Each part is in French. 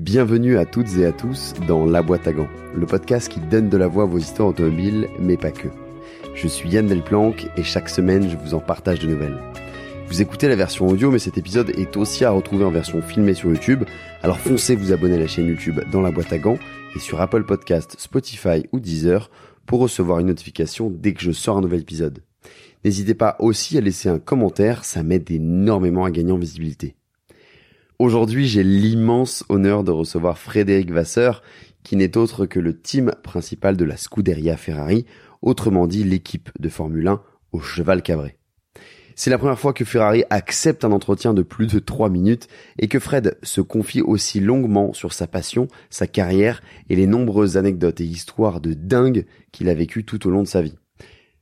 Bienvenue à toutes et à tous dans La Boîte à Gants, le podcast qui donne de la voix à vos histoires automobiles, mais pas que. Je suis Yann Delplanque et chaque semaine je vous en partage de nouvelles. Vous écoutez la version audio, mais cet épisode est aussi à retrouver en version filmée sur YouTube, alors foncez vous abonner à la chaîne YouTube dans La Boîte à Gants et sur Apple Podcast, Spotify ou Deezer pour recevoir une notification dès que je sors un nouvel épisode. N'hésitez pas aussi à laisser un commentaire, ça m'aide énormément à gagner en visibilité. Aujourd'hui, j'ai l'immense honneur de recevoir Frédéric Vasseur, qui n'est autre que le team principal de la Scuderia Ferrari, autrement dit l'équipe de Formule 1 au cheval cabré. C'est la première fois que Ferrari accepte un entretien de plus de 3 minutes et que Fred se confie aussi longuement sur sa passion, sa carrière et les nombreuses anecdotes et histoires de dingue qu'il a vécues tout au long de sa vie.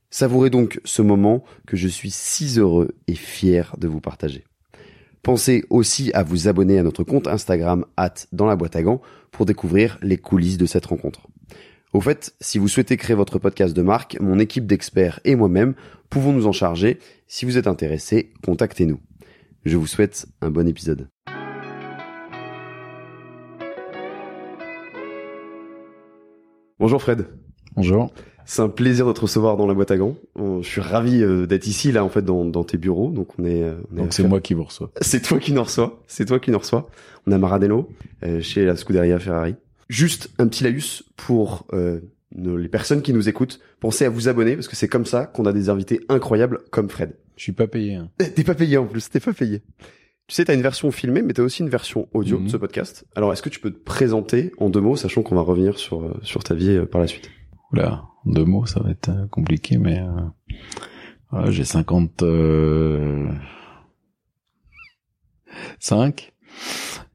Savourez donc ce moment que je suis si heureux et fier de vous partager. Pensez aussi à vous abonner à notre compte Instagram at dans la boîte à gants pour découvrir les coulisses de cette rencontre. Au fait, si vous souhaitez créer votre podcast de marque, mon équipe d'experts et moi-même pouvons nous en charger. Si vous êtes intéressé, contactez-nous. Je vous souhaite un bon épisode. Bonjour Fred. Bonjour. C'est un plaisir de te recevoir dans la boîte à gants. Je suis ravi euh, d'être ici là en fait dans, tes bureaux. Donc on est. On donc c'est moi qui vous reçois. C'est toi qui nous reçois. C'est toi qui nous reçois. On a Maradello euh, chez la Scuderia Ferrari. Juste un petit laïus pour euh, les personnes qui nous écoutent. Pensez à vous abonner parce que c'est comme ça qu'on a des invités incroyables comme Fred. Je suis pas payé. Hein. T'es pas payé en plus. T'es pas payé. Tu sais, t'as une version filmée, mais t'as aussi une version audio de Mhm. ce podcast. Alors, est-ce que tu peux te présenter en deux mots, sachant qu'on va revenir sur sur ta vie par la suite? Oula, en deux mots, ça va être euh, compliqué, mais euh, voilà, j'ai 50 euh, 5,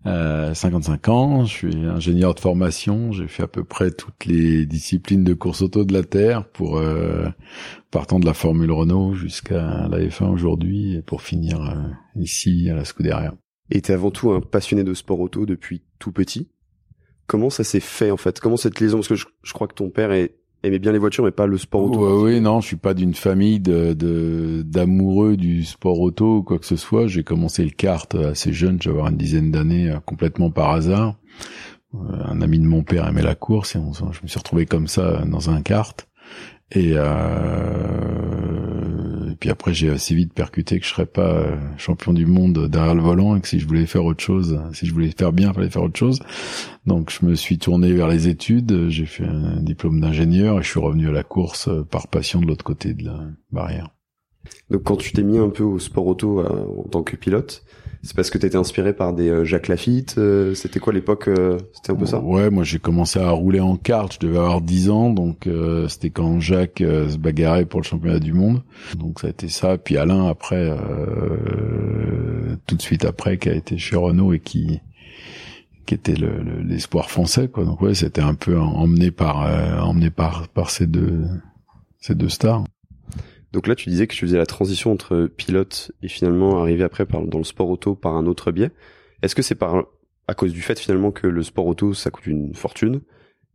euh, 55 ans, je suis ingénieur de formation, j'ai fait à peu près toutes les disciplines de course auto de la Terre pour euh, partant de la Formule Renault jusqu'à la F1 aujourd'hui et pour finir euh, ici à la Scuderia. Et t'es avant tout un passionné de sport auto depuis tout petit. Comment ça s'est fait en fait? Comment cette liaison? Parce que je crois que ton père est- aimait bien les voitures, mais pas le sport auto. Oui, non, je suis pas d'une famille de d'amoureux du sport auto ou quoi que ce soit. J'ai commencé le kart assez jeune, j'avais une dizaine d'années, euh, complètement par hasard. Euh, Un ami de mon père aimait la course et je me suis retrouvé comme ça dans un kart. Et, euh, et puis après, j'ai assez vite percuté que je serais pas euh, champion du monde derrière le volant et que si je voulais faire autre chose, si je voulais faire bien, il fallait faire autre chose. Donc je me suis tourné vers les études, j'ai fait un diplôme d'ingénieur et je suis revenu à la course euh, par passion de l'autre côté de la barrière. Donc quand tu t'es mis un peu au sport auto euh, en tant que pilote, c'est parce que t'étais inspiré par des euh, Jacques Lafitte. euh, C'était quoi l'époque euh, C'était un peu ça? Ouais, moi j'ai commencé à rouler en kart, je devais avoir 10 ans, donc c'était quand Jacques se bagarrait pour le championnat du monde. Donc ça a été ça. Puis Alain après, tout de suite après, qui a été chez Renault et qui qui était le- le- l'espoir français quoi. Donc ouais, c'était un peu emmené par emmené par par ces deux ces deux stars. Donc là, tu disais que tu faisais la transition entre pilote et finalement arriver après par, dans le sport auto par un autre biais. Est-ce que c'est par à cause du fait finalement que le sport auto ça coûte une fortune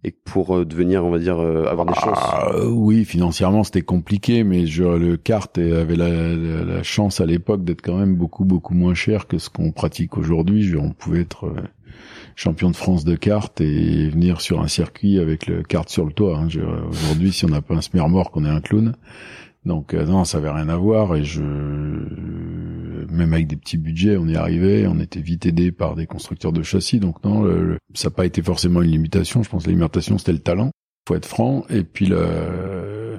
et que pour euh, devenir, on va dire, euh, avoir des chances. Ah, euh, oui, financièrement c'était compliqué, mais je, le kart avait la, la- la chance à l'époque d'être quand même beaucoup beaucoup moins cher que ce qu'on pratique aujourd'hui. On pouvait être euh, champion de France de kart et venir sur un circuit avec le kart sur le toit. hein. Aujourd'hui, si on n'a pas un smermorque, on est un clown. Donc euh, non, ça avait rien à voir et je même avec des petits budgets, on y arrivait, on était vite aidé par des constructeurs de châssis. Donc non, ça n'a pas été forcément une limitation. Je pense que la limitation c'était le talent faut être franc et puis le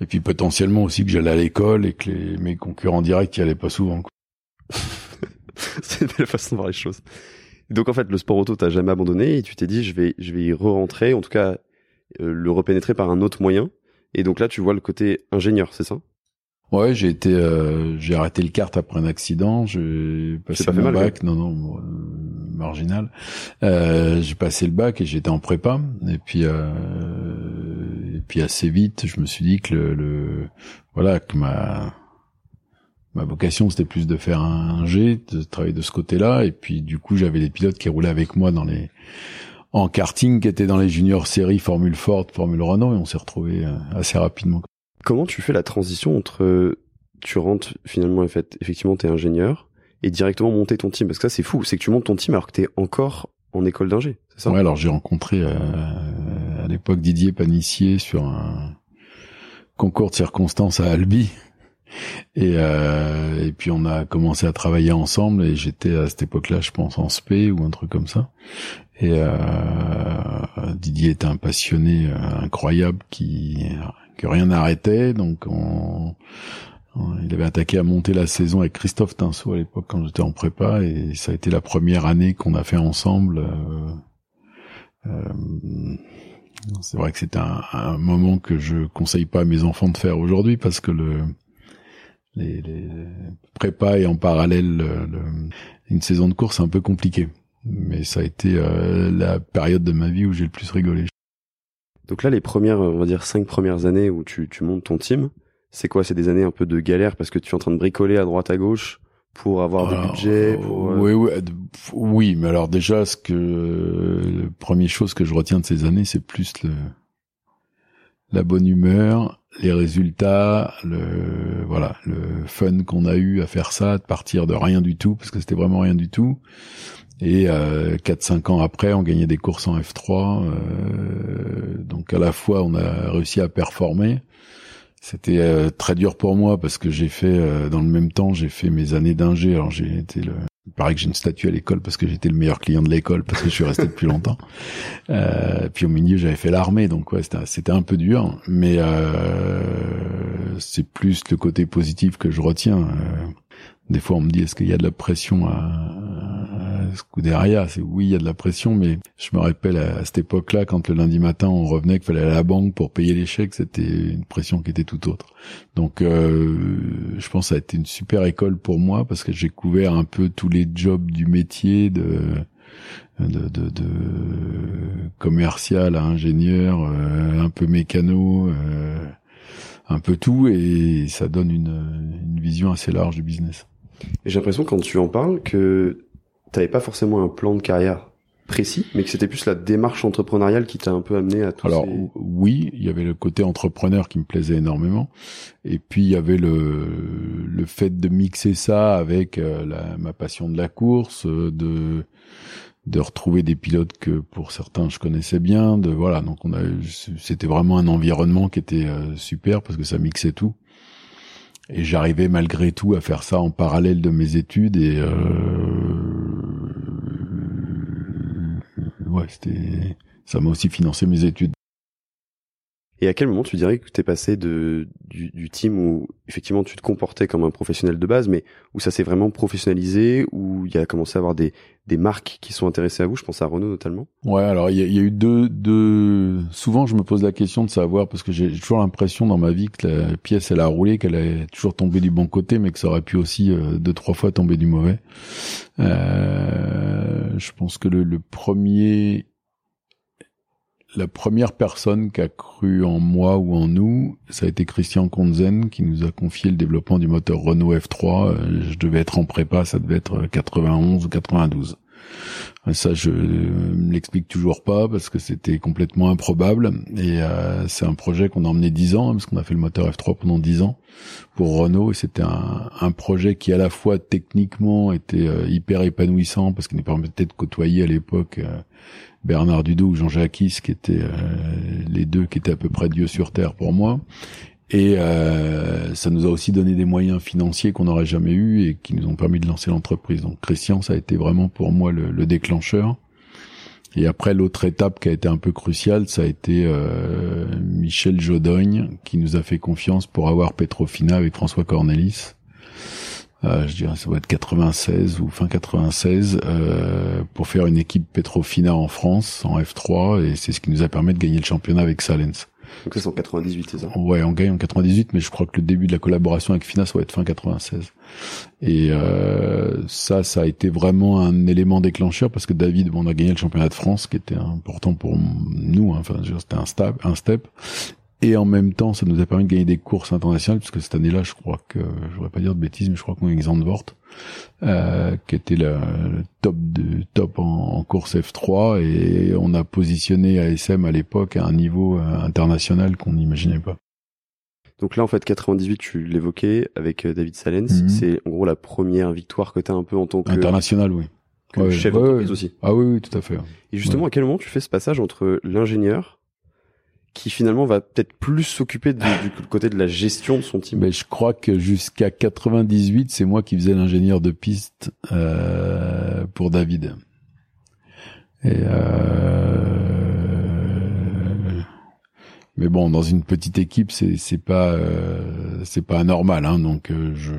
et puis potentiellement aussi que j'allais à l'école et que mes concurrents directs y allaient pas souvent c'est belle façon de voir les choses. Donc en fait, le sport auto t'as jamais abandonné et tu t'es dit je vais je vais y re-rentrer, en tout cas euh, le repénétrer par un autre moyen. Et donc là, tu vois le côté ingénieur, c'est ça? Ouais j'ai été euh, j'ai arrêté le kart après un accident j'ai passé pas mal, bac non non euh, marginal. Euh, j'ai passé le bac et j'étais en prépa. Et puis euh, et puis assez vite je me suis dit que le, le voilà que ma ma vocation c'était plus de faire un G, de travailler de ce côté-là, et puis du coup j'avais des pilotes qui roulaient avec moi dans les en karting, qui étaient dans les juniors séries Formule Ford, Formule Renault, et on s'est retrouvés euh, assez rapidement. Comment tu fais la transition entre euh, tu rentres finalement effectivement t'es ingénieur et directement monter ton team? Parce que ça c'est fou, c'est que tu montes ton team alors que t'es encore en école d'ingé, c'est ça? Ouais, alors j'ai rencontré euh, à l'époque Didier Panissier sur un concours de circonstances à Albi. Et, euh, et puis on a commencé à travailler ensemble et j'étais à cette époque-là, je pense, en SP ou un truc comme ça. Et euh, Didier était un passionné euh, incroyable qui que rien n'arrêtait, donc on, il avait attaqué à monter la saison avec Christophe Tinceau à l'époque quand j'étais en prépa et ça a été la première année qu'on a fait ensemble. Euh, c'est vrai que c'était un, moment que je conseille pas à mes enfants de faire aujourd'hui parce que le les, les prépa et en parallèle le, une saison de course c'est un peu compliqué. Mais ça a été euh, la période de ma vie où j'ai le plus rigolé. Donc là, les premières, on va dire cinq premières années où tu, tu montes ton team, c'est quoi? C'est des années un peu de galère parce que tu es en train de bricoler à droite à gauche pour avoir du budget. Pour, euh, Oui, oui, oui, mais alors déjà, ce que la première chose que je retiens de ces années, c'est plus le la bonne humeur, les résultats, le voilà, le fun qu'on a eu à faire ça, de partir de rien du tout parce que c'était vraiment rien du tout. Et euh, 4-5 ans après, on gagnait des courses en F3. Euh, donc à la fois, on a réussi à performer. C'était euh, très dur pour moi parce que j'ai fait, euh, dans le même temps, j'ai fait mes années d'ingé. Alors j'ai été le, il paraît que j'ai une statue à l'école parce que j'étais le meilleur client de l'école parce que je suis resté depuis longtemps. Euh, puis au milieu, j'avais fait l'armée, donc ouais, c'était un peu dur, mais euh, c'est plus le côté positif que je retiens. Euh, des fois, on me dit est-ce qu'il y a de la pression à, Scuderia, c'est oui, il y a de la pression, mais je me rappelle à, cette époque-là, quand le lundi matin on revenait, qu'il fallait aller à la banque pour payer les chèques, c'était une pression qui était tout autre. Donc, euh, je pense que ça a été une super école pour moi parce que j'ai couvert un peu tous les jobs du métier de de, de, de commercial à ingénieur, euh, un peu mécano, euh, un peu tout, et ça donne une, une vision assez large du business. J'ai l'impression quand tu en parles que t'avais pas forcément un plan de carrière précis, mais que c'était plus la démarche entrepreneuriale qui t'a un peu amené à tout Alors oui, il y avait le côté entrepreneur qui me plaisait énormément, et puis il y avait le le fait de mixer ça avec euh, la, ma passion de la course, euh, de de retrouver des pilotes que pour certains je connaissais bien, de voilà. Donc on a c'était vraiment un environnement qui était euh, super parce que ça mixait tout. Et j'arrivais malgré tout à faire ça en parallèle de mes études et euh, ouais, c'était ça m'a aussi financé mes études. Et à quel moment tu dirais que tu es passé de du, du, team où effectivement tu te comportais comme un professionnel de base, mais où ça s'est vraiment professionnalisé, où il y a commencé à avoir des, des marques qui sont intéressées à vous? Je pense à Renault notamment. Ouais, alors il y y a, eu deux, deux. Souvent, je me pose la question de savoir parce que j'ai toujours l'impression dans ma vie que la pièce elle a roulé, qu'elle est toujours tombé du bon côté, mais que ça aurait pu aussi euh, deux trois fois tomber du mauvais. Euh, je pense que le, le premier la première personne qui a cru en moi ou en nous, ça a été Christian Konzen qui nous a confié le développement du moteur Renault F3. Euh, je devais être en prépa, ça devait être 91 ou 92. Ça, je ne l'explique toujours pas parce que c'était complètement improbable. Et euh, c'est un projet qu'on a emmené dix ans, hein, parce qu'on a fait le moteur F3 pendant dix ans pour Renault. Et c'était un, projet qui, à la fois techniquement, était euh, hyper épanouissant parce qu'il nous permettait de côtoyer à l'époque Bernard Dudou ou Jean Jacques qui étaient euh, les deux qui étaient à peu près Dieu sur terre pour moi. Et euh, ça nous a aussi donné des moyens financiers qu'on n'aurait jamais eu et qui nous ont permis de lancer l'entreprise. Donc Christian, ça a été vraiment pour moi le, le déclencheur. Et après, l'autre étape qui a été un peu cruciale, ça a été euh, Michel Jodogne qui nous a fait confiance pour avoir Petrofina avec François Cornelis euh, je dirais ça va être 96 ou fin 96, euh, pour faire une équipe Petrofina en France, en F3, et c'est ce qui nous a permis de gagner le championnat avec Salens. Donc c'est en 98, c'est ça? Ouais, on gagne en 98, mais je crois que le début de la collaboration avec Fina, ça va être fin 96. Et euh, ça, ça a été vraiment un élément déclencheur parce que David, bon, on a gagné le championnat de France, qui était important pour nous. Hein, enfin, c'était un step, un step. Et en même temps, ça nous a permis de gagner des courses internationales, puisque cette année-là, je crois que, je voudrais pas dire de bêtises, mais je crois qu'on a Zandvoort, euh, qui était le, top de top en, course F3, et on a positionné ASM à l'époque à un niveau euh, international qu'on n'imaginait pas. Donc là, en fait, 98, tu l'évoquais avec euh, David Salens, mhm. c'est en gros la première victoire que tu as un peu en tant que... International, oui. que chef d'entreprise aussi. Ah oui, oui, tout à fait. Et justement, à quel moment tu fais ce passage entre l'ingénieur qui finalement va peut-être plus s'occuper du côté de la gestion de son team. Mais je crois que jusqu'à 98, c'est moi qui faisais l'ingénieur de piste euh, pour David. Et euh, mais bon, dans une petite équipe, c'est c'est pas euh, c'est pas anormal, hein, donc euh, je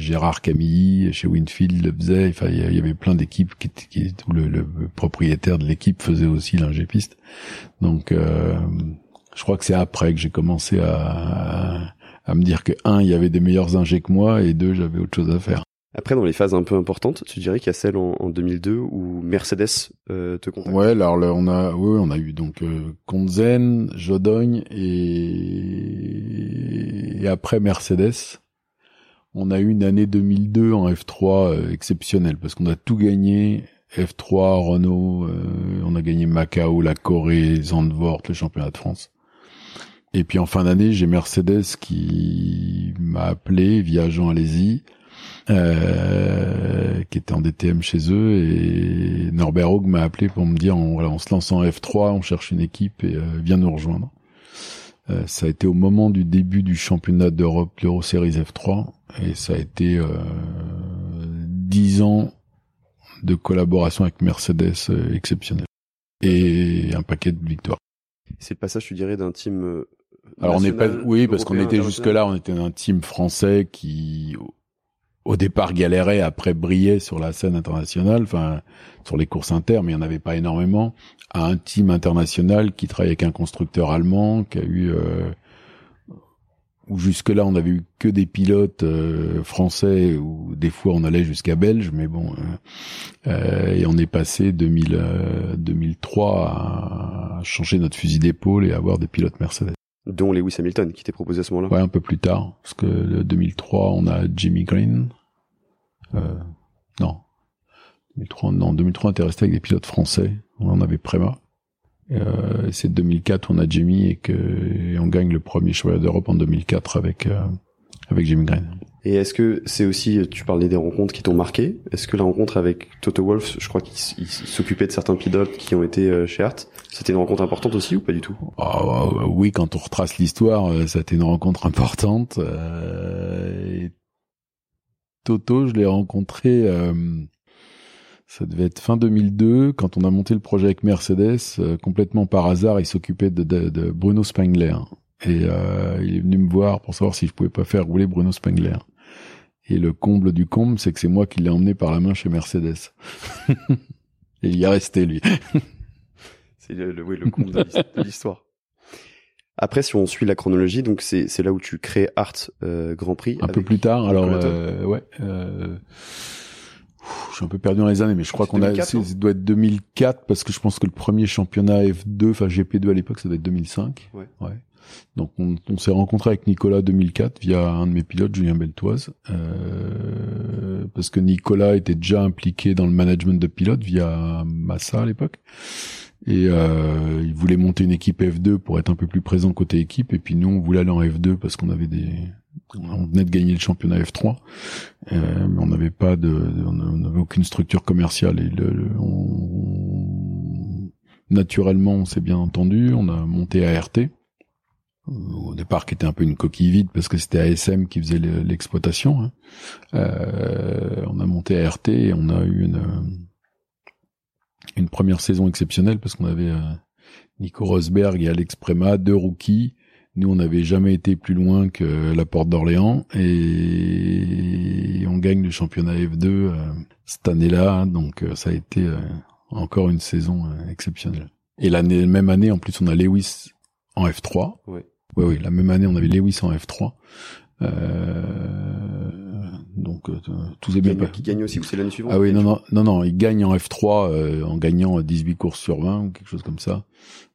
Gérard Camilly chez Winfield le faisait. Enfin, il y avait plein d'équipes qui, qui où le, le, propriétaire de l'équipe faisait aussi l'ingé piste. Donc, euh, je crois que c'est après que j'ai commencé à, à, me dire que un, il y avait des meilleurs ingés que moi, et deux, j'avais autre chose à faire. Après, dans les phases un peu importantes, tu dirais qu'il y a celle en, en 2002 où Mercedes euh, te contacte. Ouais, alors là, on a, oui, on a eu donc euh, Conzen, Jodogne et... et après Mercedes on a eu une année 2002 en F3 euh, exceptionnelle parce qu'on a tout gagné. F3, Renault, euh, on a gagné Macao, la Corée, Zandvoort, le championnat de France. Et puis en fin d'année, j'ai Mercedes qui m'a appelé via Jean Alési, euh, qui était en DTM chez eux, et Norbert Haug m'a appelé pour me dire, on, voilà, on se lance en F3, on cherche une équipe et viens nous rejoindre. Euh, ça a été au moment du début du championnat d'Europe, l'Euro Series F3, et ça a été euh, dix ans de collaboration avec Mercedes euh, exceptionnel et un paquet de victoires. C'est le passage, tu dirais, d'un team. Alors on n'est pas, oui, parce qu'on était jusque là, on était un team français qui au départ galérait, après brillait sur la scène internationale, enfin sur les courses inter, mais il n'y en avait pas énormément, à un team international qui travaille avec un constructeur allemand, qui eu euh, où jusque-là on avait eu que des pilotes euh, français, ou des fois on allait jusqu'à belge, mais bon, euh, euh et on est passé 2000, 2003 à changer notre fusil d'épaule et avoir des pilotes Mercedes dont Lewis Hamilton qui t'est proposé à ce moment-là. Ouais, un peu plus tard, parce que le 2003, on a Jimmy Green. Euh, non, 2003, non, 2003, on était resté avec des pilotes français. On en avait Préma. Euh, c'est 2004, on a Jimmy et que on gagne le premier championnat d'Europe en 2004 avec euh, avec Jimmy Green. Et est-ce que c'est aussi, tu parlais des rencontres qui t'ont marqué, est-ce que la rencontre avec Toto Wolff, je crois qu'il s'occupait de certains pilotes qui ont été euh, chez Art, c'était une rencontre importante aussi ou pas du tout? Ah, Oui, quand on retrace l'histoire, euh, ça a été une rencontre importante. Euh, Toto, je l'ai rencontré, ça devait être fin 2002, quand on a monté le projet avec Mercedes, complètement par hasard, il s'occupait de, de, de, Bruno Spengler. Et il est venu me voir pour savoir si je pouvais pas faire rouler Bruno Spengler. Et le comble du comble, c'est que c'est moi qui l'ai emmené par la main chez Mercedes. et il y est resté, lui. c'est le, le, oui, le comble de l'histoire. Après, si on suit la chronologie, donc c'est c'est là où tu crées Art euh, Grand Prix. Un peu plus tard, alors euh, ouais. Euh, je suis un peu perdu dans les années, mais je crois qu'on a, ça doit être 2004 parce que je pense que le premier championnat F2, enfin GP2 à l'époque, ça doit être 2005. Ouais. ouais. Donc on, s'est rencontré avec Nicolas 2004 via un de mes pilotes, Julien Beltoise, euh, parce que Nicolas était déjà impliqué dans le management de pilotes via Massa à l'époque. Et euh, il voulait monter une équipe F2 pour être un peu plus présent côté équipe. Et puis nous, on voulait aller en F2 parce qu'on avait des, on venait de gagner le championnat F3, euh, mais on n'avait pas on n'avait aucune structure commerciale. Naturellement, on s'est bien entendu. On a monté ART au départ qui était un peu une coquille vide parce que c'était ASM qui faisait l'exploitation. Hein. Euh, on a monté ART et on a eu une première saison exceptionnelle parce qu'on avait euh, Nico Rosberg et Alex Prema, deux rookies. Nous, on n'avait jamais été plus loin que la porte d'Orléans et on gagne le championnat F2 euh, cette année-là. Hein. donc, ça a été encore une saison exceptionnelle. Et l'année, même année, en plus, on a Lewis en F3. Ouais. Oui, oui, la même année, on avait Lewis en F3. Euh, donc euh, tout est bien. Qui gagne aussi ou c'est l'année suivante Ah oui, non, non, non, non, il gagne en F3 euh, en gagnant 18 courses sur 20 ou quelque chose comme ça.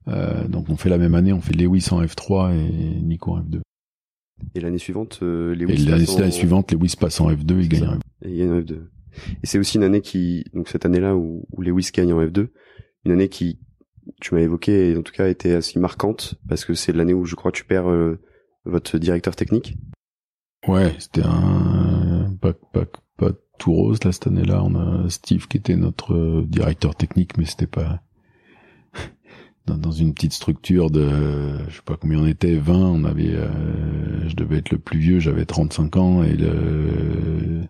Euh, donc on fait la même année, on fait Lewis en F3 et Nico en F2. Et l'année suivante, euh, Lewis et l'année suivante, Lewis passe en F2 et gagne en F2. Et il gagne en F2. Et c'est aussi une année qui, donc cette année-là où, où Lewis gagne en F2, une année qui, tu m'as évoqué, et en tout cas était assez marquante parce que c'est l'année où je crois tu perds euh, votre directeur technique. Ouais, c'était un pas, pas, pas tout rose là cette année-là. On a Steve qui était notre directeur technique, mais c'était pas dans, une petite structure de, je sais pas combien on était, 20, on avait, euh, je devais être le plus vieux, j'avais 35 ans et le,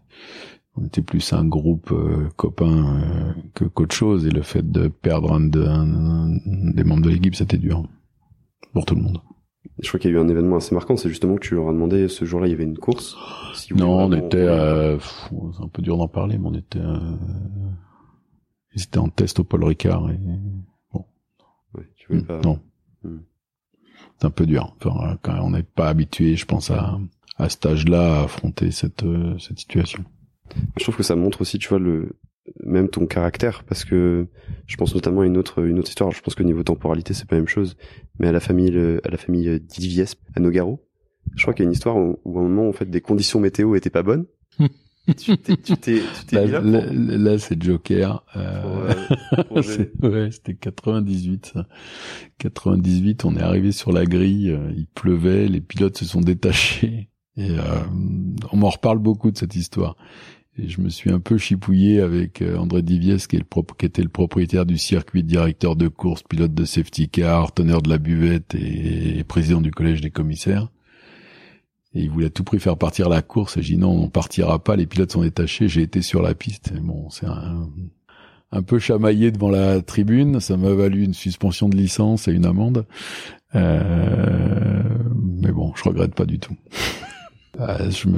on était plus un groupe euh, copain euh, que qu'autre chose et le fait de perdre un, des membres de l'équipe, c'était dur pour tout le monde. Je crois qu'il y a eu un événement assez marquant, c'est justement que tu leur as demandé ce jour-là, il y avait une course. non, on était, c'est un peu dur d'en parler, mais on était, ils étaient en test au Paul Ricard et Mm. Non. Mm. C'est un peu dur. Enfin, quand on n'est pas habitué, je pense à à cet âge-là à affronter cette euh, cette situation. Je trouve que ça montre aussi, tu vois, le même ton caractère, parce que je pense notamment à une autre une autre histoire. Je pense que niveau temporalité, c'est pas la même chose, mais à la famille à la famille Divies à Nogaro. Je crois qu'il y a une histoire où, où, à un moment, en fait, des conditions météo étaient pas bonnes. tu t'es, tu t'es, là, là, là, c'est Joker. Euh, ouais, c'était 98. 98, on est arrivé sur la grille, euh, il pleuvait, les pilotes se sont détachés. Et euh, on m'en reparle beaucoup de cette histoire. Et je me suis un peu chipouillé avec euh, André Diviès, qui, est le qui était le propriétaire du circuit, directeur de course, pilote de safety car, teneur de la buvette et président du collège des commissaires. Et il voulait à tout prix faire partir la course. Et j'ai dit non, on partira pas. Les pilotes sont détachés. J'ai été sur la piste. bon, c'est un, peu chamaillé devant la tribune. Ça m'a valu une suspension de licence et une amende. Euh, mais bon, je regrette pas du tout. Ah, je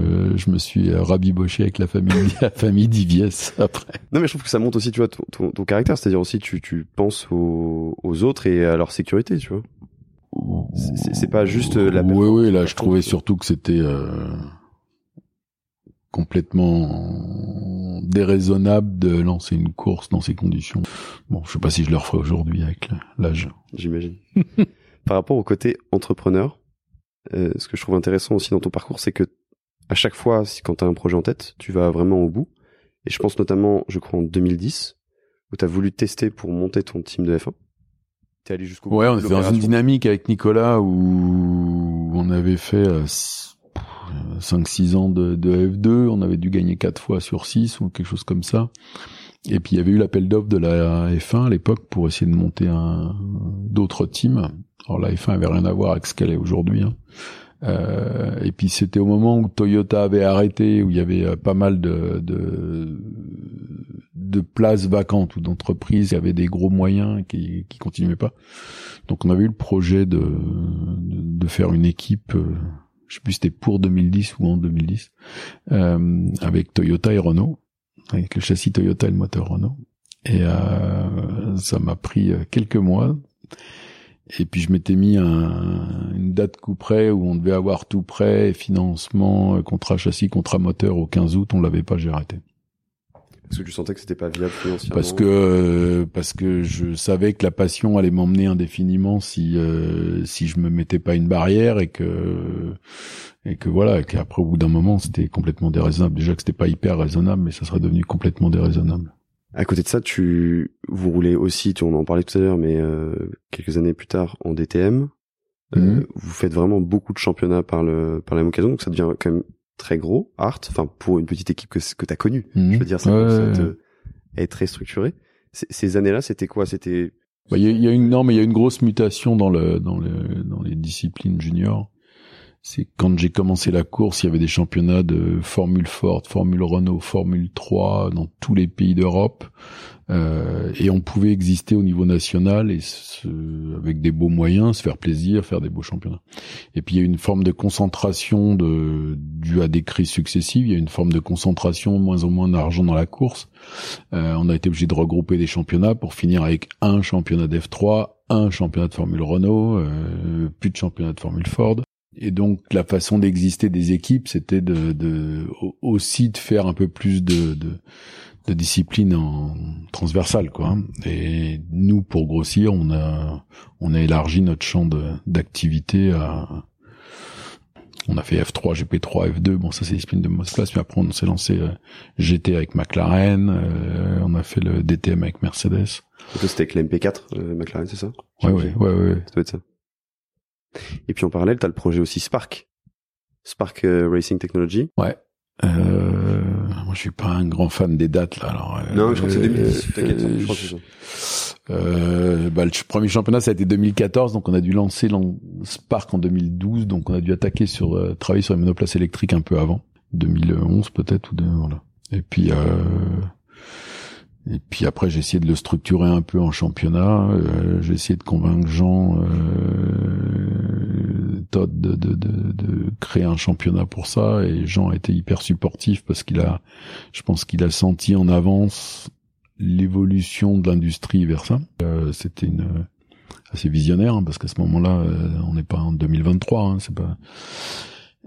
me, suis rabiboché avec la famille, la famille d'Iviès après. Non, mais je trouve que ça montre aussi, tu vois, ton, caractère. C'est-à-dire aussi, tu, tu penses aux, aux autres et à leur sécurité, tu vois. C'est pas juste euh, la. Oui, oui. Là, je trouvais surtout que c'était euh, complètement déraisonnable de lancer une course dans ces conditions. Bon, je sais pas si je le referai aujourd'hui avec l'âge. J'imagine. Par rapport au côté entrepreneur, euh, ce que je trouve intéressant aussi dans ton parcours, c'est que à chaque fois, si quand tu as un projet en tête, tu vas vraiment au bout. Et je pense notamment, je crois en 2010, où tu as voulu tester pour monter ton team de F1 allé jusqu'au Ouais, on était dans une dynamique avec Nicolas où on avait fait 5-6 euh, ans de, de, F2, on avait dû gagner 4 fois sur 6 ou quelque chose comme ça. Et puis il y avait eu l'appel d'offres de la F1 à l'époque pour essayer de monter un d'autres teams. Alors la F1 avait rien à voir avec ce qu'elle est aujourd'hui. Hein. Euh, et puis c'était au moment où Toyota avait arrêté, où il y avait euh, pas mal de, de, de places vacantes ou d'entreprises, il y avait des gros moyens qui, qui continuaient pas. Donc on avait eu le projet de, de, faire une équipe, euh, je sais plus c'était pour 2010 ou en 2010, euh, avec Toyota et Renault, avec le châssis Toyota et le moteur Renault. Et euh, ça m'a pris quelques mois. Et puis je m'étais mis un, une date coup près où on devait avoir tout prêt, financement, contrat châssis, contrat moteur au 15 août, on l'avait pas, j'ai arrêté. Parce que tu sentais que c'était pas viable financièrement. Parce que parce que je savais que la passion allait m'emmener indéfiniment si euh, si je me mettais pas une barrière et que et que voilà qu'après au bout d'un moment c'était complètement déraisonnable. Déjà que c'était pas hyper raisonnable, mais ça serait devenu complètement déraisonnable. À côté de ça, tu vous roulez aussi, tu on en parlait tout à l'heure, mais euh, quelques années plus tard en DTM. Euh, mhm. vous faites vraiment beaucoup de championnats par le par la même occasion, donc ça devient quand même très gros, art, enfin pour une petite équipe que que t'as connue. Mhm. Je veux dire, ça, est très structuré. Ces années-là, c'était quoi? C'était bah, il y, a, y a une non, mais il y a une grosse mutation dans le dans le dans les disciplines juniors c'est quand j'ai commencé la course, il y avait des championnats de Formule Ford, Formule Renault, Formule 3 dans tous les pays d'Europe. Euh, et on pouvait exister au niveau national et avec des beaux moyens, se faire plaisir, faire des beaux championnats. Et puis il y a une forme de concentration de, due à des crises successives. Il y a une forme de concentration, moins en moins d'argent dans la course. Euh, on a été obligé de regrouper des championnats pour finir avec un championnat d'F3, un championnat de Formule Renault, euh, plus de championnat de Formule Ford. Et donc la façon d'exister des équipes, c'était de, de, aussi de faire un peu plus de, de, de discipline en transversale, quoi. Et nous, pour grossir, on a on a élargi notre champ d'activité à on a fait F3, GP3, F2. Bon, ça c'est discipline de place. Mais après, on s'est lancé euh, GT avec McLaren. Euh, on a fait le DTM avec Mercedes. C'était avec l'MP4, euh, McLaren, c'est ça? Ouais, ouais, ouais, ouais. Ça doit être ça. Et puis en parallèle, tu as le projet aussi Spark. Spark euh, Racing Technology. Ouais. Euh, moi, je suis pas un grand fan des dates là. Alors, non, je crois que c'est 2010. T'inquiète, je crois que c'est ça. Euh, bah, le premier championnat, ça a été 2014, donc on a dû lancer Spark en 2012, donc on a dû attaquer sur euh, travailler sur les monoplaces électriques un peu avant, 2011 peut-être ou de, voilà. Et puis euh, et puis après j'ai essayé de le structurer un peu en championnat, euh, j'ai essayé de convaincre Jean Todd de, de, de, de, créer un championnat pour ça et Jean a été hyper supportif parce qu'il a je pense qu'il a senti en avance l'évolution de l'industrie vers ça. Euh, C'était une euh, assez visionnaire hein, parce qu'à ce moment-là, euh, on n'est pas en 2023, hein, c'est pas.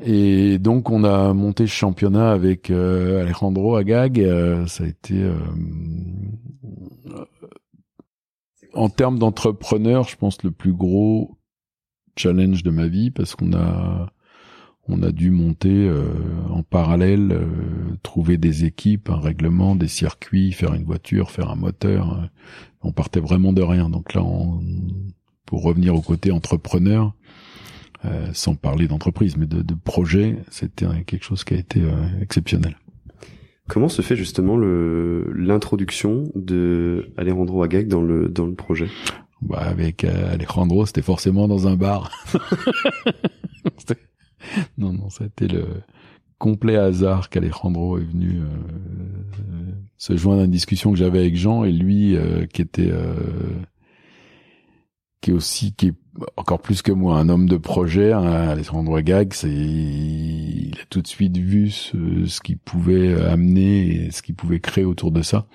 Et donc on a monté ce championnat avec euh, Alejandro Agag. ça a été en termes d'entrepreneur, je pense le plus gros challenge de ma vie parce qu'on a on a dû monter euh, en parallèle, euh, trouver des équipes, un règlement, des circuits, faire une voiture, faire un moteur. Euh. on partait vraiment de rien. Donc là, on, pour revenir au côté entrepreneur, sans parler d'entreprise, mais de, de projet, c'était quelque chose qui a été exceptionnel. Comment se fait justement le l'introduction de Alejandro Agag dans le dans le projet? Bah avec Alejandro, c'était forcément dans un bar. non, non, ça a été le complet hasard qu'Alejandro est venu euh, se joindre à une discussion que j'avais avec Jean et lui euh, qui était euh, qui est aussi qui est encore plus que moi un homme de projet hein, Alejandro Gag il a tout de suite vu ce, ce qu'il pouvait amener et ce qu'il pouvait créer autour de ça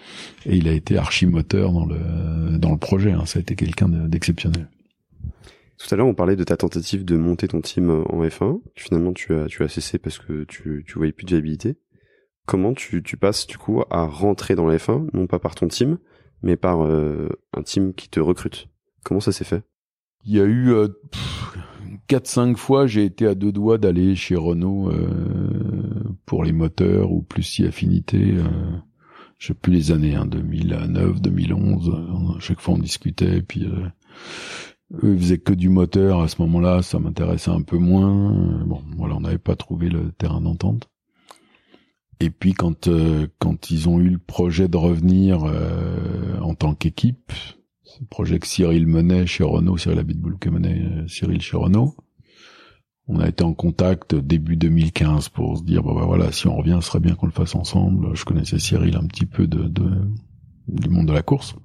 et il a été archimoteur dans le dans le projet hein. ça a été quelqu'un d'exceptionnel tout à l'heure, on parlait de ta tentative de monter ton team en F1. Finalement, tu as, tu as cessé parce que tu, tu voyais plus de viabilité. Comment tu, tu passes, du coup, à rentrer dans la F1, non pas par ton team, mais par euh, un team qui te recrute? Comment ça s'est fait? Il y a eu euh, 4-5 fois, j'ai été à deux doigts d'aller chez Renault euh, pour les moteurs ou plus si affinité. Euh, je sais plus les années, hein, 2009, 2011. À chaque fois, on discutait. puis euh, eux, ils faisaient que du moteur à ce moment-là, ça m'intéressait un peu moins. Bon, voilà, on n'avait pas trouvé le terrain d'entente. Et puis quand euh, quand ils ont eu le projet de revenir euh, en tant qu'équipe, projet que Cyril menait chez Renault, Cyril Abitboul que menait euh, Cyril chez Renault, on a été en contact début 2015 pour se dire bah, bah, voilà si on revient, ce serait bien qu'on le fasse ensemble. Je connaissais Cyril un petit peu de du monde de la course.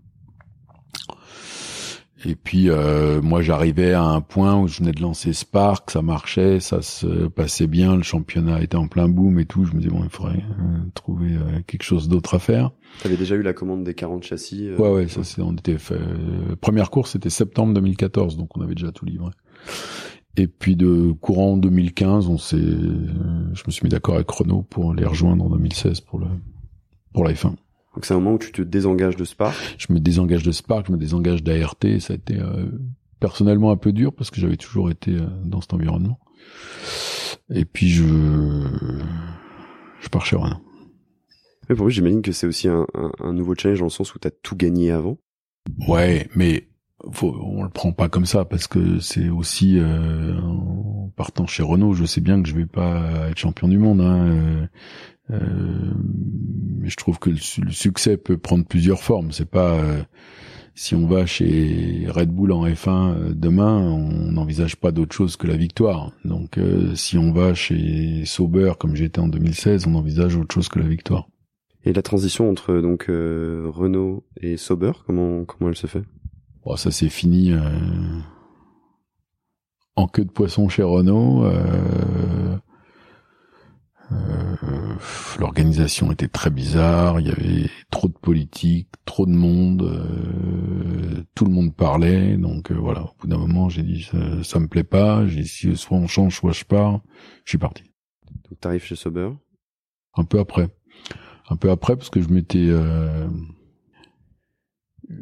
Et puis euh, moi j'arrivais à un point où je venais de lancer Spark, ça marchait, ça se passait bien, le championnat était en plein boom et tout. Je me disais bon il faudrait euh, trouver euh, quelque chose d'autre à faire. T'avais déjà eu la commande des 40 châssis Ouais ouais ça c'est on était fait. première course c'était septembre 2014 donc on avait déjà tout livré. Et puis de courant 2015 on s'est, je me suis mis d'accord avec Renault pour les rejoindre en 2016 pour le pour la F1. Donc c'est un moment où tu te désengages de Spark. Je me désengage de Spark, je me désengage d'ART. Ça a été euh, personnellement un peu dur parce que j'avais toujours été euh, dans cet environnement. Et puis je je pars chez Renault. Mais pour moi, j'imagine que c'est aussi un, un, nouveau challenge dans le sens où tu as tout gagné avant. Ouais, mais faut, on le prend pas comme ça parce que c'est aussi euh, en partant chez Renault, je sais bien que je vais pas être champion du monde. Hein, euh, je trouve que le, succès peut prendre plusieurs formes. C'est pas euh, si on va chez Red Bull en F1 euh, demain, on n'envisage pas d'autre chose que la victoire. Donc si on va chez Sauber comme j'étais en 2016, on envisage autre chose que la victoire. Et la transition entre donc Renault et Sauber, comment comment elle se fait? Bon, ça c'est fini en queue de poisson chez Renault. Euh, l'organisation était très bizarre, il y avait trop de politique, trop de monde, euh, tout le monde parlait, donc euh, voilà, au bout d'un moment j'ai dit ça, ça, me plaît pas, j'ai dit soit on change, soit je pars, je suis parti. Donc t'arrives chez Sauber Un peu après, un peu après parce que je m'étais,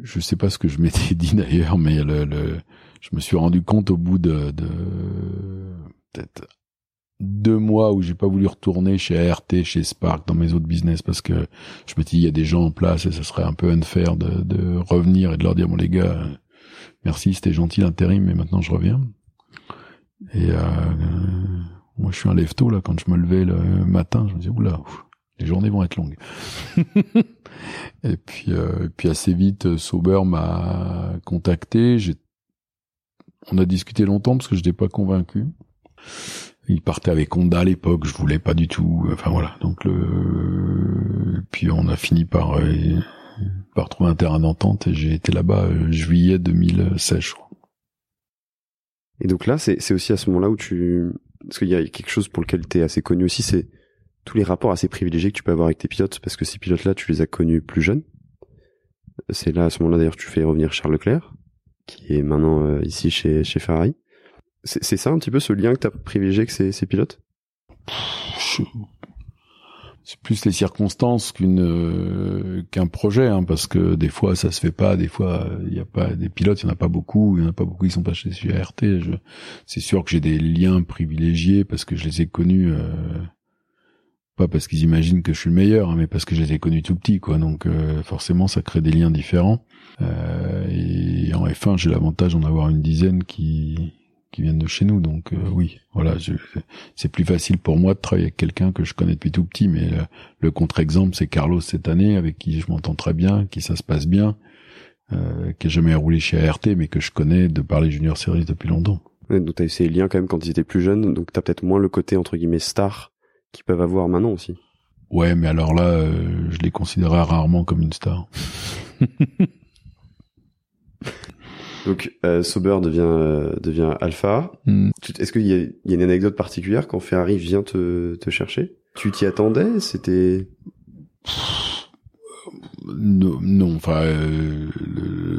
je sais pas ce que je m'étais dit d'ailleurs, mais le, le, je me suis rendu compte au bout de, de peut-être deux mois où j'ai pas voulu retourner chez ART, chez Spark, dans mes autres business parce que je me dis il y a des gens en place et ça serait un peu unfair de, de revenir et de leur dire bon les gars merci c'était gentil l'intérim mais maintenant je reviens et euh, moi je suis un lève là quand je me levais le matin je me disais oula les journées vont être longues. et puis, euh, et puis assez vite, Sauber m'a contacté. J'ai, on a discuté longtemps parce que je n'étais pas convaincu. Il partait avec Honda à l'époque, je voulais pas du tout. Enfin voilà, donc le, puis on a fini par euh, par trouver un terrain d'entente et j'ai été là-bas euh, juillet 2016, je crois. Et donc là, c'est aussi à ce moment-là où tu, parce qu'il y a quelque chose pour lequel tu es assez connu aussi, c'est tous les rapports assez privilégiés que tu peux avoir avec tes pilotes, parce que ces pilotes-là, tu les as connus plus jeunes. C'est là, à ce moment-là, d'ailleurs, tu fais revenir Charles Leclerc, qui est maintenant euh, ici chez, chez Ferrari. C'est ça un petit peu ce lien que tu as privilégié avec ces, ces pilotes? C'est plus les circonstances qu'une euh, qu'un projet hein, parce que des fois ça se fait pas des fois il y a pas des pilotes il y en a pas beaucoup il y en a pas beaucoup qui sont pas chez ART c'est sûr que j'ai des liens privilégiés parce que je les ai connus euh, pas parce qu'ils imaginent que je suis le meilleur hein, mais parce que je les ai connus tout petits quoi. Donc euh, forcément ça crée des liens différents. Et en F1 j'ai l'avantage d'en avoir une dizaine qui qui viennent de chez nous. Donc euh, oui, voilà, c'est plus facile pour moi de travailler avec quelqu'un que je connais depuis tout petit. Mais euh, le contre-exemple, c'est Carlos cette année, avec qui je m'entends très bien, qui ça se passe bien, euh, qui a jamais roulé chez ART, mais que je connais de par les Junior Series depuis longtemps. Ouais, donc t'as eu ces liens quand même quand ils étaient plus jeunes, donc t'as peut-être moins le côté entre guillemets star qu'ils peuvent avoir maintenant aussi. Ouais, mais alors là, euh, je les considérais rarement comme une star. Donc euh, devient euh, devient Alpha. Hmm. Est-ce qu'il y, y a, une anecdote particulière quand Ferrari vient te, te chercher? Tu t'y attendais? C'était non, non, enfin, euh,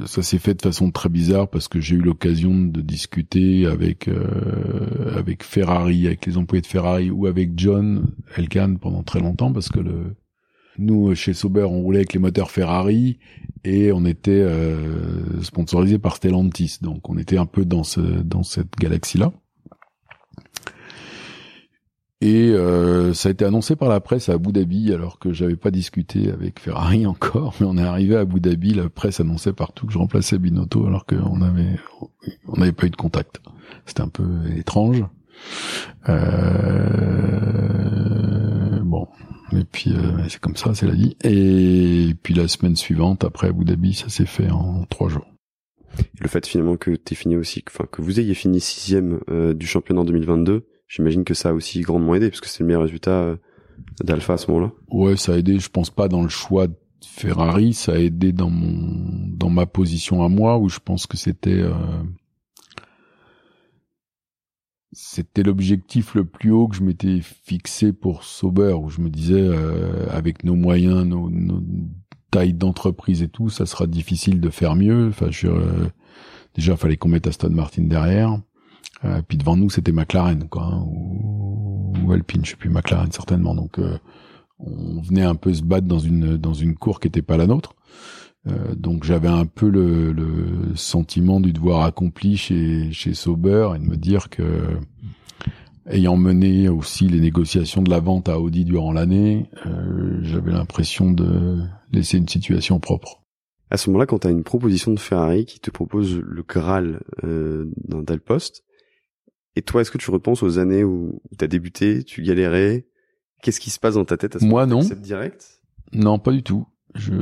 ça s'est fait de façon très bizarre parce que j'ai eu l'occasion de discuter avec euh, avec Ferrari, avec les employés de Ferrari ou avec John Elkann pendant très longtemps parce que le nous, chez Sauber, on roulait avec les moteurs Ferrari et on était euh, sponsorisé par Stellantis. Donc, on était un peu dans, ce, dans cette galaxie-là. Et euh, ça a été annoncé par la presse à Abu Dhabi, alors que j'avais pas discuté avec Ferrari encore, mais on est arrivé à Abu Dhabi, la presse annonçait partout que je remplaçais Binotto, alors qu'on avait on n'avait pas eu de contact. C'était un peu étrange. Euh, bon, et puis euh, c'est comme ça, c'est la vie. Et puis la semaine suivante, après Abu Dhabi, ça s'est fait en trois jours. Le fait finalement que t'aies fini aussi, enfin que vous ayez fini sixième euh, du championnat en 2022, j'imagine que ça a aussi grandement aidé parce que c'est le meilleur résultat euh, d'Alpha à ce moment-là. Ouais, ça a aidé. Je pense pas dans le choix de Ferrari, ça a aidé dans mon dans ma position à moi où je pense que c'était c'était l'objectif le plus haut que je m'étais fixé pour Sauber, où je me disais, euh, avec nos moyens, nos, nos tailles d'entreprise et tout, ça sera difficile de faire mieux. Enfin, je, euh, déjà, fallait qu'on mette Aston Martin derrière. Euh, puis devant nous, c'était McLaren, quoi, hein, ou, Alpine, je sais plus, McLaren certainement. Donc, euh, on venait un peu se battre dans une dans une cour qui était pas la nôtre. Euh, donc j'avais un peu le, le, sentiment du devoir accompli chez, chez Sauber et de me dire que ayant mené aussi les négociations de la vente à Audi durant l'année, euh, j'avais l'impression de laisser une situation propre. À ce moment-là, quand tu as une proposition de Ferrari qui te propose le Graal euh, d'un tel poste, et toi, est-ce que tu repenses aux années où tu as débuté, tu galérais? Qu'est-ce qui se passe dans ta tête à ce Moi, non. direct? Non, pas du tout je,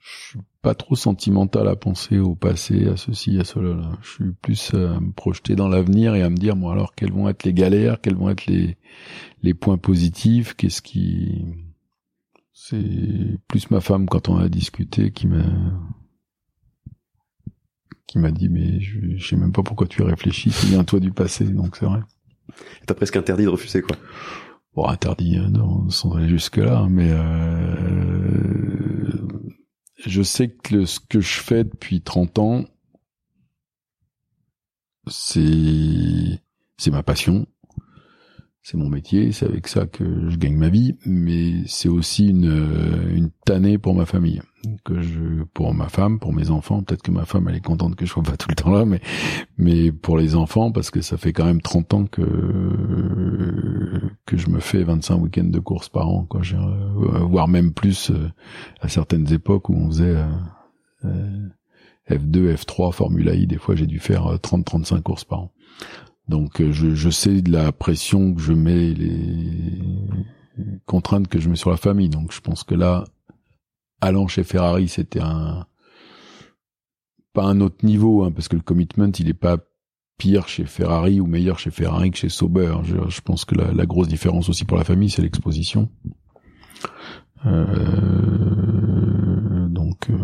suis pas trop sentimental à penser au passé, à ceci, à cela. Je suis plus à me projeter dans l'avenir et à me dire, moi alors, quelles vont être les galères, quels vont être les, les points positifs, qu'est-ce qui... C'est plus ma femme, quand on a discuté, qui m'a qui m'a dit, mais je, sais même pas pourquoi tu réfléchis, c'est toi du passé, donc c'est vrai. T'as presque interdit de refuser, quoi bon interdit euh, non, sans aller jusque là hein, mais euh, je sais que ce que je fais depuis 30 ans c'est c'est ma passion. C'est mon métier. C'est avec ça que je gagne ma vie. Mais c'est aussi une une tannée pour ma famille que je pour ma femme, pour mes enfants, peut-être que ma femme elle est contente que je sois pas tout le temps là, mais mais pour les enfants parce que ça fait quand même 30 ans que que je me fais 25 week-ends de course par an, quoi, euh, voire même plus euh, à certaines époques où on faisait euh, F2, F3, Formula I, des fois j'ai dû faire 30-35 courses par an. Donc je, je sais de la pression que je mets les contraintes que je mets sur la famille. Donc je pense que là, allant chez Ferrari, c'était un pas un autre niveau, hein, parce que le commitment, il est pas pire chez Ferrari ou meilleur chez Ferrari que chez Sauber. Je, pense que la, grosse différence aussi pour la famille, c'est l'exposition. Euh, donc euh,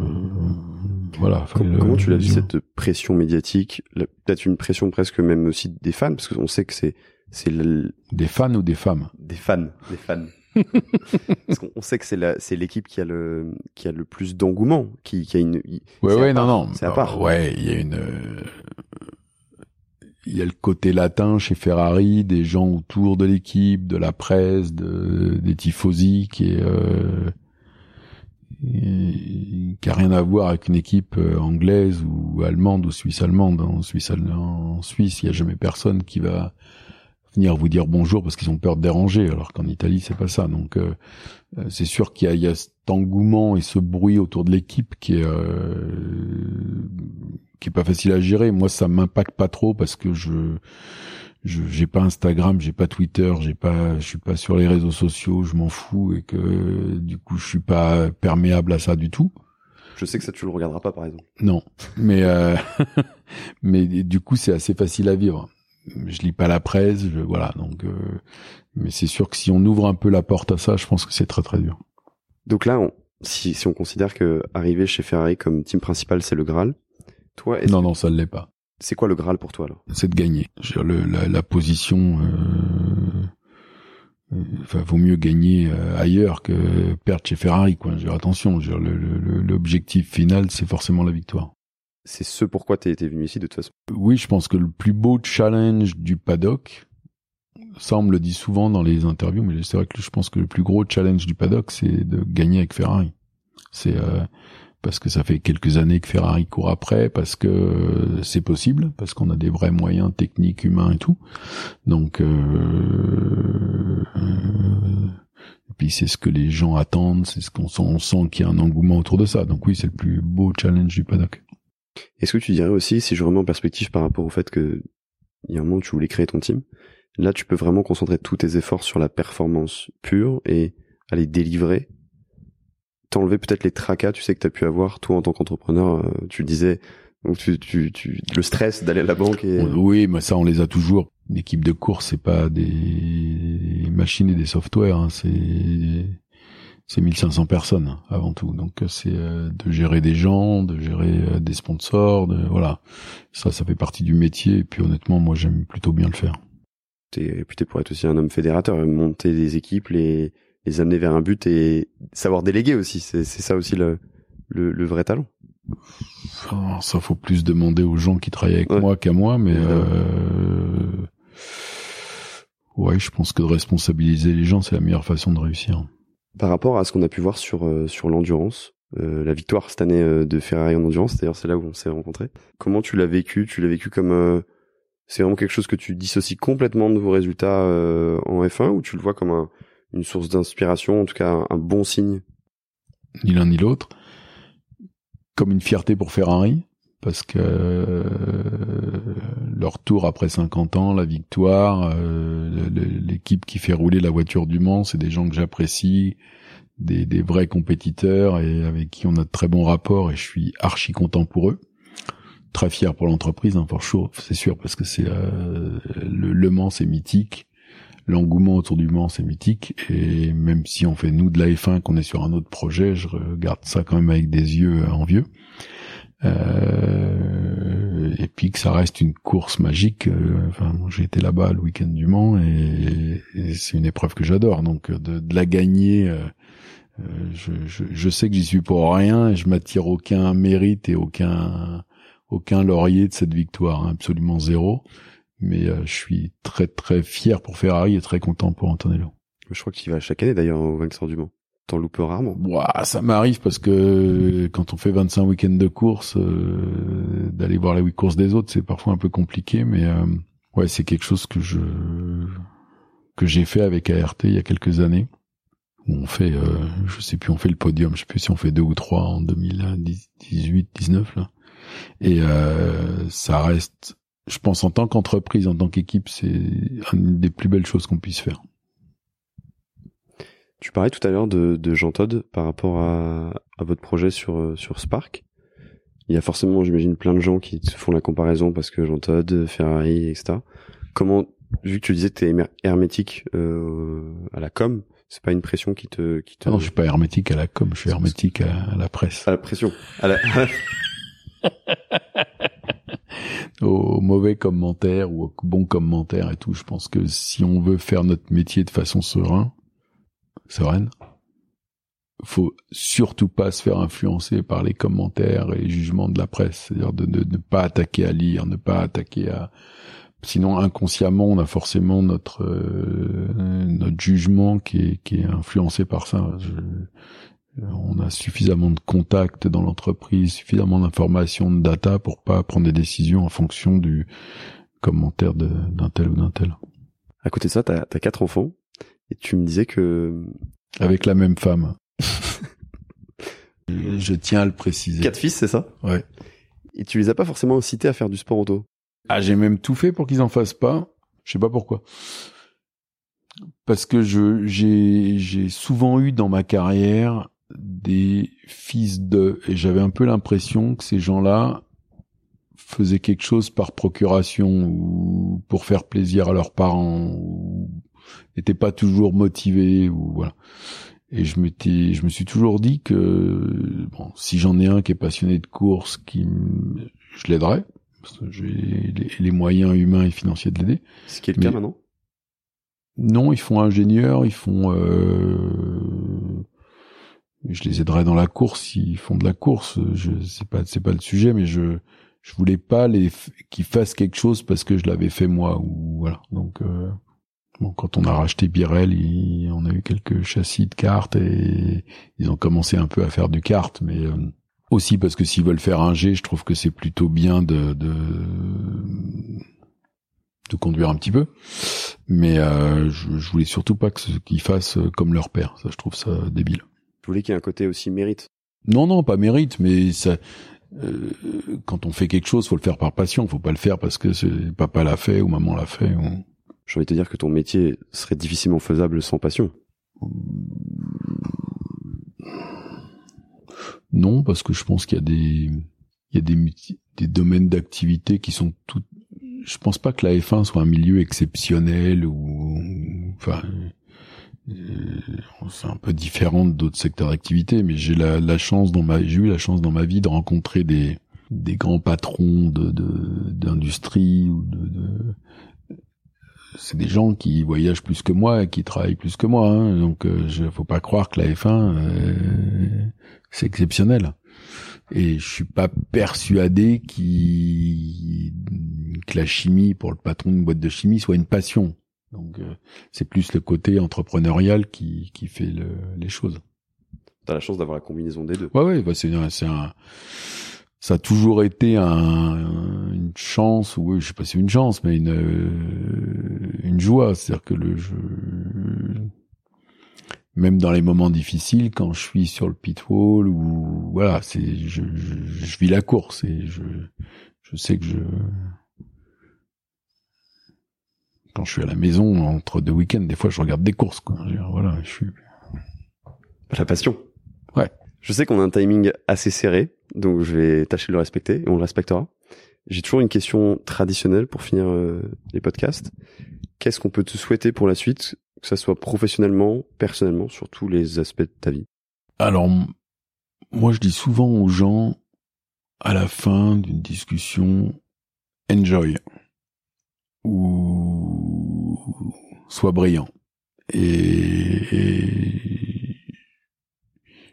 voilà. Comment, tu l'as vu cette pression médiatique, peut-être une pression presque même aussi des fans, parce qu'on sait que c'est c'est des fans ou des femmes. Des fans, des fans. Parce qu'on sait que c'est la, c'est l'équipe qui a le, qui a le plus d'engouement, qui, qui a une. Ouais, ouais, non, non. C'est à part. Ouais, il y a une. Il y a le côté latin chez Ferrari, des gens autour de l'équipe, de la presse, de, des tifosi qui est. Euh, qui a rien à voir avec une équipe euh, anglaise ou allemande ou suisse allemande. En Suisse, en Suisse, il y a jamais personne qui va venir vous dire bonjour parce qu'ils ont peur de déranger, alors qu'en Italie c'est pas ça. Donc euh, euh, c'est sûr qu'il y a, cet engouement et ce bruit autour de l'équipe qui est euh, qui est pas facile à gérer. Moi ça m'impacte pas trop parce que je je j'ai pas Instagram, j'ai pas Twitter, j'ai pas je suis pas sur les réseaux sociaux, je m'en fous et que du coup je suis pas perméable à ça du tout. Je sais que ça tu le regarderas pas par exemple. Non, mais mais du coup c'est assez facile à vivre je lis pas la presse, je, voilà. Donc, euh, mais c'est sûr que si on ouvre un peu la porte à ça, je pense que c'est très très dur. Donc là, si, si on considère que arriver chez Ferrari comme team principal, c'est le Graal, toi, non, non, ça ne l'est pas. C'est quoi le Graal pour toi alors? C'est de gagner. Le, la, la, position. Euh, euh, enfin, vaut mieux gagner ailleurs que perdre chez Ferrari, quoi. Je attention, l'objectif final, c'est forcément la victoire c'est ce pourquoi tu étais venu ici de toute façon. Oui, je pense que le plus beau challenge du paddock, ça on me le dit souvent dans les interviews, mais c'est vrai que je pense que le plus gros challenge du paddock, c'est de gagner avec Ferrari. C'est euh, parce que ça fait quelques années que Ferrari court après, parce que c'est possible, parce qu'on a des vrais moyens techniques, humains et tout. Donc, euh, et puis c'est ce que les gens attendent, c'est ce qu'on sent, on sent qu'il y a un engouement autour de ça. Donc oui, c'est le plus beau challenge du paddock. Est-ce que tu dirais aussi, si je remets en perspective par rapport au fait que il y a un moment où tu voulais créer ton team, là tu peux vraiment concentrer tous tes efforts sur la performance pure et aller délivrer, t'enlever peut-être les tracas, tu sais que tu as pu avoir toi en tant qu'entrepreneur, euh, tu disais donc tu, tu, tu le stress d'aller à la banque et oui, mais ça on les a toujours. L'équipe de course c'est pas des machines et des softwares, hein. c'est c'est 1500 personnes avant tout. Donc euh, c'est euh, de gérer des gens, de gérer euh, des sponsors, de voilà. Ça, ça fait partie du métier. Et puis honnêtement, moi, j'aime plutôt bien le faire. T'es réputé pour être aussi un homme fédérateur, monter des équipes, les les amener vers un but et savoir déléguer aussi. C'est c'est ça aussi le, le, le vrai talent. Enfin, ça faut plus demander aux gens qui travaillent avec moi qu'à moi, mais ouais, je pense que de responsabiliser les gens, c'est la meilleure façon de réussir. Par rapport à ce qu'on a pu voir sur euh, sur l'endurance, euh, la victoire cette année euh, de Ferrari en endurance, d'ailleurs c'est là où on s'est rencontrés. Comment tu l'as vécu? Tu l'as vécu comme c'est vraiment quelque chose que tu dissocies complètement de vos résultats en F1 ou tu le vois comme un, une source d'inspiration, en tout cas un, bon signe? Ni l'un ni l'autre. Comme une fierté pour Ferrari, parce que leur tour après 50 ans, la victoire, l'équipe qui fait rouler la voiture du Mans, c'est des gens que j'apprécie, des, des, vrais compétiteurs et avec qui on a de très bons rapports et je suis archi content pour eux. Très fier pour l'entreprise, hein, pour chaud, c'est sûr, parce que c'est euh, le, le Mans, c'est mythique. L'engouement autour du Mans, c'est mythique. Et même si on fait nous de la F1, qu'on est sur un autre projet, je regarde ça quand même avec des yeux envieux. Euh, et puis que ça reste une course magique. Euh, enfin, j'ai été là-bas le week-end du Mans et, c'est une épreuve que j'adore. Donc de, de, la gagner, euh, je, je, je, sais que j'y suis pour rien et je m'attire aucun mérite et aucun aucun laurier de cette victoire, hein, absolument zéro. Mais je suis très très fier pour Ferrari et très content pour Antonello. Je crois qu'il va chaque année d'ailleurs au vainqueur du Mans. T'en loupes rarement. Ouah, ça m'arrive parce que quand on fait 25 week-ends de course, euh, d'aller voir les courses des autres, c'est parfois un peu compliqué, mais euh, ouais, c'est quelque chose que je que j'ai fait avec ART il y a quelques années. Où on fait, euh, je sais plus, on fait le podium, je sais plus si on fait deux ou trois en 2018, 19 là. Et ça reste, je pense en tant qu'entreprise, en tant qu'équipe, c'est une des plus belles choses qu'on puisse faire. Tu parlais tout à l'heure de, de Jean Todd par rapport à, à votre projet sur, sur Spark. Il y a forcément, j'imagine, plein de gens qui font la comparaison parce que Jean Todd, Ferrari, etc. Comment, vu que tu disais que tu es hermétique euh, à la com, c'est pas une pression qui te, qui te... Non, je suis pas hermétique à la com, je suis hermétique à, la presse. À la pression. À la... aux mauvais commentaires ou aux bons commentaires et tout. Je pense que si on veut faire notre métier de façon sereine, sereine, faut surtout pas se faire influencer par les commentaires et les jugements de la presse. C'est-à-dire de ne pas attaquer à lire, ne pas attaquer à... Sinon, inconsciemment, on a forcément notre euh, notre jugement qui est, qui est influencé par ça. on a suffisamment de contacts dans l'entreprise, suffisamment d'informations, de data pour pas prendre des décisions en fonction du commentaire d'un tel ou d'un tel. À côté de ça, t'as as quatre enfants et tu me disais que avec la même femme. Je tiens à le préciser. Quatre fils, c'est ça? Ouais. Et tu les as pas forcément incités à faire du sport auto? Ah, j'ai même tout fait pour qu'ils en fassent pas. Je sais pas pourquoi. Parce que je j'ai j'ai souvent eu dans ma carrière des fils de et j'avais un peu l'impression que ces gens-là faisaient quelque chose par procuration ou pour faire plaisir à leurs parents ou n'étaient pas toujours motivés ou voilà. Et je m'étais, je me suis toujours dit que bon, si j'en ai un qui est passionné de course, qui, je l'aiderais parce que j'ai les, moyens humains et financiers de l'aider. Ce qui est le cas maintenant. Non, ils font ingénieur, ils font. Euh, je les aiderais dans la course, ils font de la course. Je c'est pas c'est pas le sujet, mais je je voulais pas les qu'ils fassent quelque chose parce que je l'avais fait moi ou voilà. Donc euh, Bon, quand on a racheté Birel, on a eu quelques châssis de cartes et ils ont commencé un peu à faire du kart, mais euh, aussi parce que s'ils veulent faire un G, je trouve que c'est plutôt bien de, de, de conduire un petit peu. Mais euh, je, je voulais surtout pas qu'ils fassent comme leur père. Ça, je trouve ça débile. Je voulais qu'il y ait un côté aussi mérite? Non, non, pas mérite, mais ça. Euh, quand on fait quelque chose, faut le faire par passion. Faut pas le faire parce que papa l'a fait ou maman l'a fait. Ou j'ai envie de te dire que ton métier serait difficilement faisable sans passion. Non, parce que je pense qu'il y a des, il y a des, des domaines d'activité qui sont tout, je pense pas que la F1 soit un milieu exceptionnel ou, enfin, euh, c'est un peu différent d'autres secteurs d'activité, mais j'ai la, la, chance dans ma, j'ai eu la chance dans ma vie de rencontrer des, des grands patrons de, d'industrie ou de, de, c'est des gens qui voyagent plus que moi, qui travaillent plus que moi. Hein, donc, euh, je faut pas croire que la F1 euh, c'est exceptionnel. Et je suis pas persuadé qu que la chimie pour le patron d'une boîte de chimie soit une passion. Donc, euh, c'est plus le côté entrepreneurial qui qui fait le, les choses. T'as la chance d'avoir la combinaison des deux. Ouais, ouais, bah c'est un ça a toujours été un, une chance ou je sais pas si une chance mais une euh, une joie. C'est-à-dire que le jeu même dans les moments difficiles quand je suis sur le pitfall ou voilà c'est je, je, vis la course et je je sais que je quand je suis à la maison entre deux week-ends des fois je regarde des courses quoi. Voilà je suis la passion. Ouais je sais qu'on a un timing assez serré donc je vais tâcher de le respecter et on le respectera. J'ai toujours une question traditionnelle pour finir euh, les podcasts. Qu'est-ce qu'on peut te souhaiter pour la suite, que ça soit professionnellement, personnellement, sur tous les aspects de ta vie? Alors, moi je dis souvent aux gens, à la fin d'une discussion, enjoy ou sois brillant. et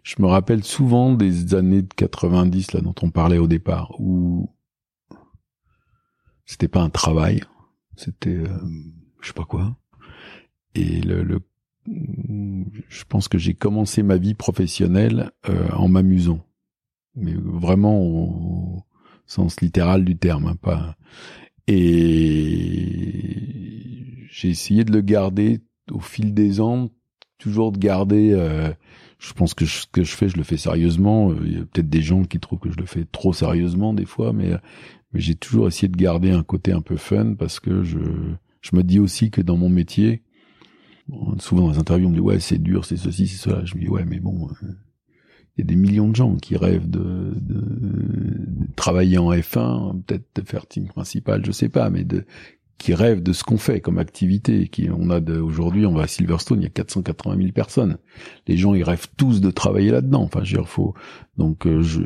je me rappelle souvent des années de 90 là dont on parlait au départ où c'était pas un travail, c'était euh, je sais pas quoi. Et le, le je pense que j'ai commencé ma vie professionnelle euh, en m'amusant, mais vraiment au sens littéral du terme, hein, pas. Et j'ai essayé de le garder au fil des ans, toujours de garder euh, je pense que ce que je fais, je le fais sérieusement. Euh, il y a peut-être des gens qui trouvent que je le fais trop sérieusement des fois, mais, mais j'ai toujours essayé de garder un côté un peu fun parce que je, je me dis aussi que dans mon métier, souvent dans les interviews, on me dit ouais c'est dur, c'est ceci, c'est cela. Je me dis ouais mais bon, euh, il y a des millions de gens qui rêvent de, de, travailler en F1, peut-être de faire team principal, je sais pas, mais de qui rêvent de ce qu'on fait comme activité. Qui on a aujourd'hui, on va à Silverstone, il y a 480 000 personnes. Les gens, ils rêvent tous de travailler là-dedans. Enfin, je faut donc euh, je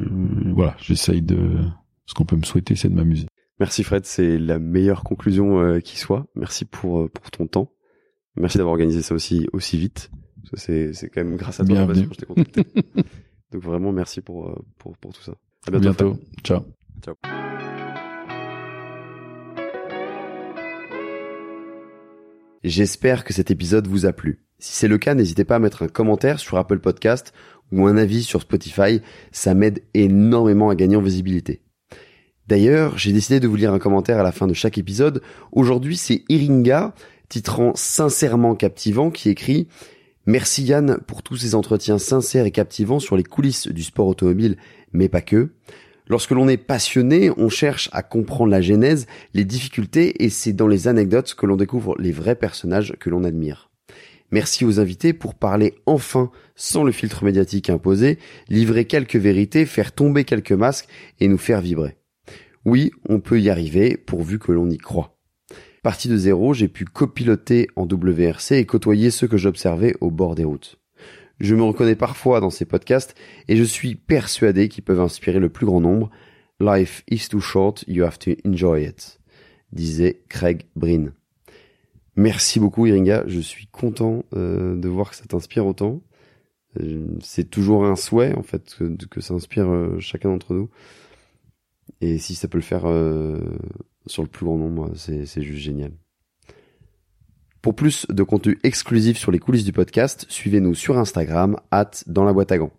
voilà, j'essaye de ce qu'on peut me souhaiter, c'est de m'amuser. Merci Fred, c'est la meilleure conclusion euh, qui soit. Merci pour euh, pour ton temps. Merci d'avoir organisé ça aussi aussi vite. C'est c'est quand même grâce à toi que je t'ai contacté. Donc vraiment merci pour pour pour tout ça. À bientôt. bientôt. Ciao. Ciao. J'espère que cet épisode vous a plu. Si c'est le cas, n'hésitez pas à mettre un commentaire sur Apple Podcast ou un avis sur Spotify, ça m'aide énormément à gagner en visibilité. D'ailleurs, j'ai décidé de vous lire un commentaire à la fin de chaque épisode. Aujourd'hui, c'est Iringa, titrant Sincèrement captivant, qui écrit Merci Yann pour tous ces entretiens sincères et captivants sur les coulisses du sport automobile, mais pas que. Lorsque l'on est passionné, on cherche à comprendre la genèse, les difficultés, et c'est dans les anecdotes que l'on découvre les vrais personnages que l'on admire. Merci aux invités pour parler enfin sans le filtre médiatique imposé, livrer quelques vérités, faire tomber quelques masques et nous faire vibrer. Oui, on peut y arriver pourvu que l'on y croit. Parti de zéro, j'ai pu copiloter en WRC et côtoyer ceux que j'observais au bord des routes. Je me reconnais parfois dans ces podcasts et je suis persuadé qu'ils peuvent inspirer le plus grand nombre. Life is too short, you have to enjoy it, disait Craig Brin. Merci beaucoup Iringa, je suis content euh, de voir que ça t'inspire autant. Euh, c'est toujours un souhait en fait que, ça inspire euh, chacun d'entre nous. Et si ça peut le faire sur le plus grand nombre, c'est juste génial. Pour plus de contenu exclusif sur les coulisses du podcast, suivez-nous sur Instagram, at dans la boîte à gants.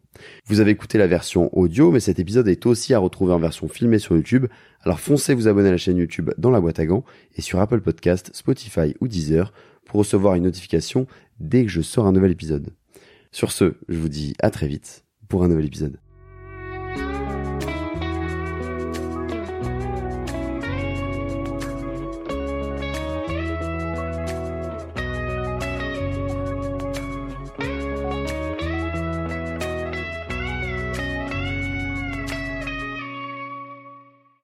Vous avez écouté la version audio, mais cet épisode est aussi à retrouver en version filmée sur YouTube. Alors foncez vous abonner à la chaîne YouTube dans la boîte à gants et sur Apple Podcast, Spotify ou Deezer pour recevoir une notification dès que je sors un nouvel épisode. Sur ce, je vous dis à très vite pour un nouvel épisode.